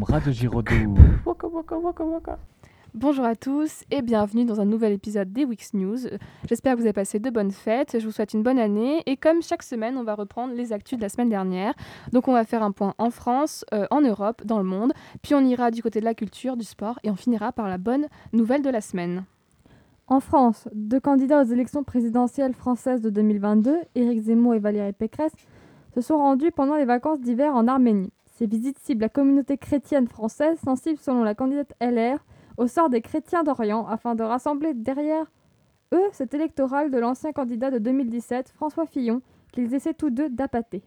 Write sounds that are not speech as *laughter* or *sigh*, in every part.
bras de Giraudoux. *laughs* Waka, waka, waka, waka. Bonjour à tous et bienvenue dans un nouvel épisode des Wix News. J'espère que vous avez passé de bonnes fêtes, je vous souhaite une bonne année et comme chaque semaine on va reprendre les actus de la semaine dernière. Donc on va faire un point en France, euh, en Europe, dans le monde, puis on ira du côté de la culture, du sport et on finira par la bonne nouvelle de la semaine. En France, deux candidats aux élections présidentielles françaises de 2022, Éric Zemmour et Valérie Pécresse, se sont rendus pendant les vacances d'hiver en Arménie. Ces visites ciblent la communauté chrétienne française, sensible selon la candidate LR au sort des chrétiens d'Orient, afin de rassembler derrière eux cet électoral de l'ancien candidat de 2017, François Fillon, qu'ils essaient tous deux d'appâter.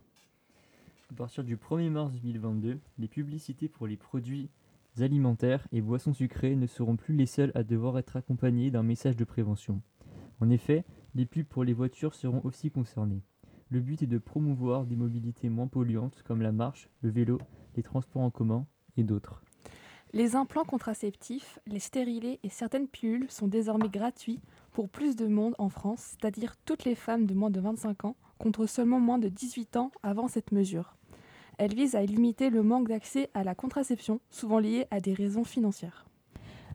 À partir du 1er mars 2022, les publicités pour les produits alimentaires et boissons sucrées ne seront plus les seules à devoir être accompagnées d'un message de prévention. En effet, les pubs pour les voitures seront aussi concernées. Le but est de promouvoir des mobilités moins polluantes comme la marche, le vélo, les transports en commun et d'autres. Les implants contraceptifs, les stérilés et certaines pilules sont désormais gratuits pour plus de monde en France, c'est-à-dire toutes les femmes de moins de 25 ans, contre seulement moins de 18 ans avant cette mesure. Elle vise à limiter le manque d'accès à la contraception, souvent lié à des raisons financières.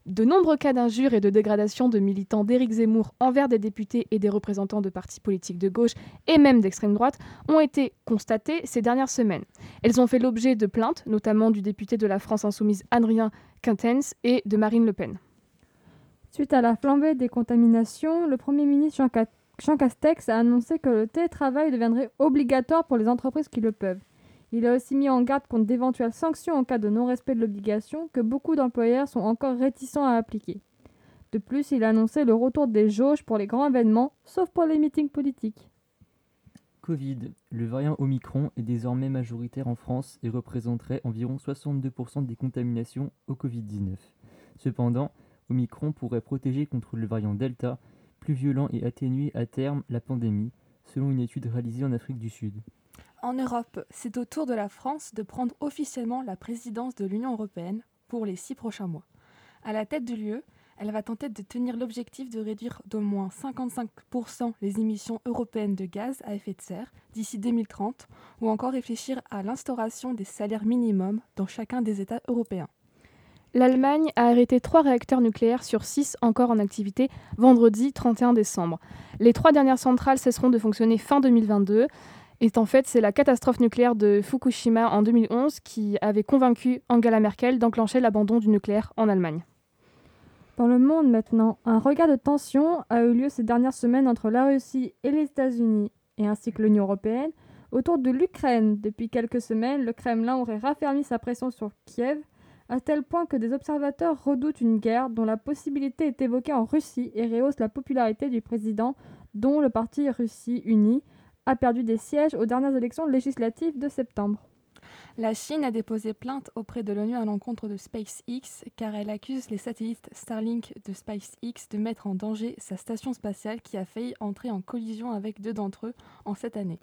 De nombreux cas d'injures et de dégradation de militants d'Éric Zemmour envers des députés et des représentants de partis politiques de gauche et même d'extrême droite ont été constatés ces dernières semaines. Elles ont fait l'objet de plaintes, notamment du député de la France insoumise Adrien Quintens et de Marine Le Pen. Suite à la flambée des contaminations, le Premier ministre Jean, Jean Castex a annoncé que le télétravail deviendrait obligatoire pour les entreprises qui le peuvent. Il a aussi mis en garde contre d'éventuelles sanctions en cas de non-respect de l'obligation que beaucoup d'employeurs sont encore réticents à appliquer. De plus, il a annoncé le retour des jauges pour les grands événements, sauf pour les meetings politiques. Covid. Le variant Omicron est désormais majoritaire en France et représenterait environ 62% des contaminations au Covid-19. Cependant, Omicron pourrait protéger contre le variant Delta, plus violent et atténuer à terme la pandémie, selon une étude réalisée en Afrique du Sud. En Europe, c'est au tour de la France de prendre officiellement la présidence de l'Union européenne pour les six prochains mois. À la tête du lieu, elle va tenter de tenir l'objectif de réduire d'au moins 55% les émissions européennes de gaz à effet de serre d'ici 2030 ou encore réfléchir à l'instauration des salaires minimums dans chacun des États européens. L'Allemagne a arrêté trois réacteurs nucléaires sur six encore en activité vendredi 31 décembre. Les trois dernières centrales cesseront de fonctionner fin 2022. Et en fait, c'est la catastrophe nucléaire de Fukushima en 2011 qui avait convaincu Angela Merkel d'enclencher l'abandon du nucléaire en Allemagne. Dans le monde maintenant, un regard de tension a eu lieu ces dernières semaines entre la Russie et les États-Unis, et ainsi que l'Union européenne, autour de l'Ukraine. Depuis quelques semaines, le Kremlin aurait raffermi sa pression sur Kiev, à tel point que des observateurs redoutent une guerre dont la possibilité est évoquée en Russie et rehausse la popularité du président, dont le parti Russie Unie a perdu des sièges aux dernières élections législatives de septembre. La Chine a déposé plainte auprès de l'ONU à l'encontre de SpaceX car elle accuse les satellites Starlink de SpaceX de mettre en danger sa station spatiale qui a failli entrer en collision avec deux d'entre eux en cette année.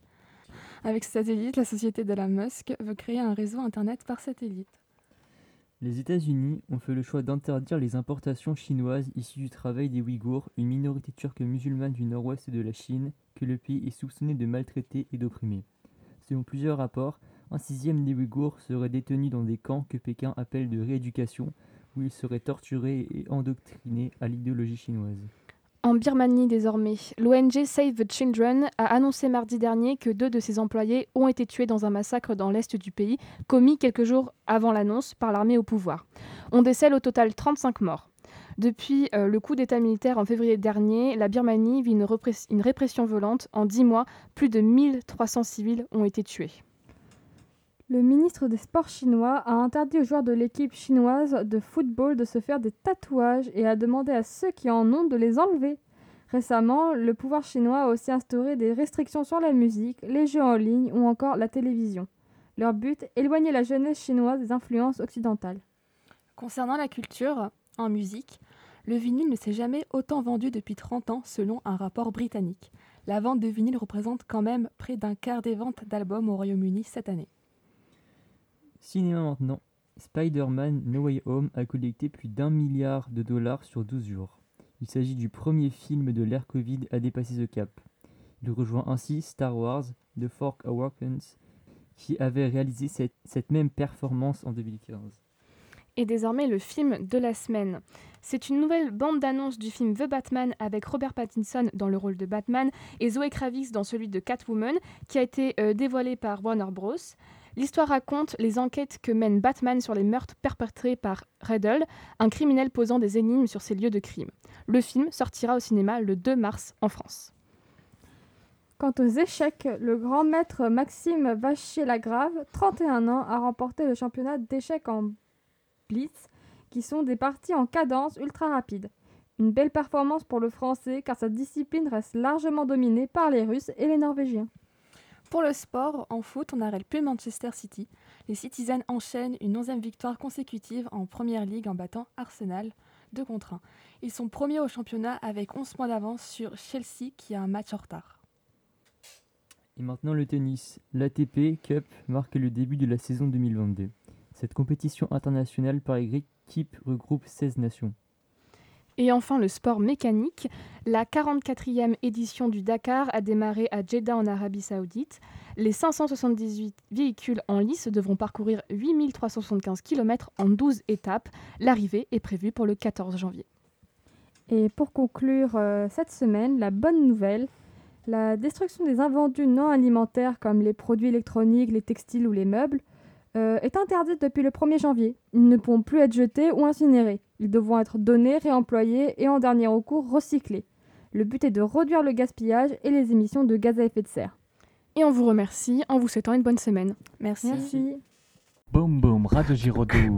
Avec ce satellite, la société de la Musk veut créer un réseau Internet par satellite. Les États-Unis ont fait le choix d'interdire les importations chinoises issues du travail des Ouïghours, une minorité turque musulmane du nord-ouest de la Chine, que le pays est soupçonné de maltraiter et d'opprimer. Selon plusieurs rapports, un sixième des Ouïghours serait détenu dans des camps que Pékin appelle de rééducation, où ils seraient torturés et endoctrinés à l'idéologie chinoise. En Birmanie désormais, l'ONG Save the Children a annoncé mardi dernier que deux de ses employés ont été tués dans un massacre dans l'est du pays, commis quelques jours avant l'annonce par l'armée au pouvoir. On décèle au total 35 morts. Depuis euh, le coup d'État militaire en février dernier, la Birmanie vit une, répression violente. En 10 mois, plus de 1300 civils ont été tués. Le ministre des Sports chinois a interdit aux joueurs de l'équipe chinoise de football de se faire des tatouages et a demandé à ceux qui en ont de les enlever. Récemment, le pouvoir chinois a aussi instauré des restrictions sur la musique, les jeux en ligne ou encore la télévision. Leur but, éloigner la jeunesse chinoise des influences occidentales. Concernant la culture, en musique, le vinyle ne s'est jamais autant vendu depuis 30 ans selon un rapport britannique. La vente de vinyle représente quand même près d'un quart des ventes d'albums au Royaume-Uni cette année. Cinéma maintenant. Spider-Man No Way Home a collecté plus d'un milliard de dollars sur 12 jours. Il s'agit du premier film de l'ère Covid à dépasser ce cap. Il rejoint ainsi Star Wars, The Fork Awakens, qui avait réalisé cette, cette même performance en 2015. Et désormais le film de la semaine. C'est une nouvelle bande d'annonce du film The Batman avec Robert Pattinson dans le rôle de Batman et Zoe Kravitz dans celui de Catwoman qui a été euh, dévoilée par Warner Bros. L'histoire raconte les enquêtes que mène Batman sur les meurtres perpétrés par Riddle, un criminel posant des énigmes sur ses lieux de crime. Le film sortira au cinéma le 2 mars en France. Quant aux échecs, le grand maître Maxime Vachier-Lagrave, 31 ans, a remporté le championnat d'échecs en blitz, qui sont des parties en cadence ultra rapide. Une belle performance pour le français car sa discipline reste largement dominée par les Russes et les Norvégiens. Pour le sport, en foot, on n'arrête plus Manchester City. Les Citizens enchaînent une onzième victoire consécutive en Première Ligue en battant Arsenal 2 contre 1. Ils sont premiers au championnat avec 11 points d'avance sur Chelsea qui a un match en retard. Et maintenant le tennis. L'ATP Cup marque le début de la saison 2022. Cette compétition internationale par équipe regroupe 16 nations. Et enfin, le sport mécanique. La 44e édition du Dakar a démarré à Jeddah en Arabie Saoudite. Les 578 véhicules en lice devront parcourir 8375 km en 12 étapes. L'arrivée est prévue pour le 14 janvier. Et pour conclure euh, cette semaine, la bonne nouvelle, la destruction des invendus non alimentaires comme les produits électroniques, les textiles ou les meubles euh, est interdite depuis le 1er janvier. Ils ne pourront plus être jetés ou incinérés. Ils devront être donnés, réemployés et en dernier recours recyclés. Le but est de réduire le gaspillage et les émissions de gaz à effet de serre. Et on vous remercie en vous souhaitant une bonne semaine. Merci. Merci. Boum boum, Radio Giraudoux.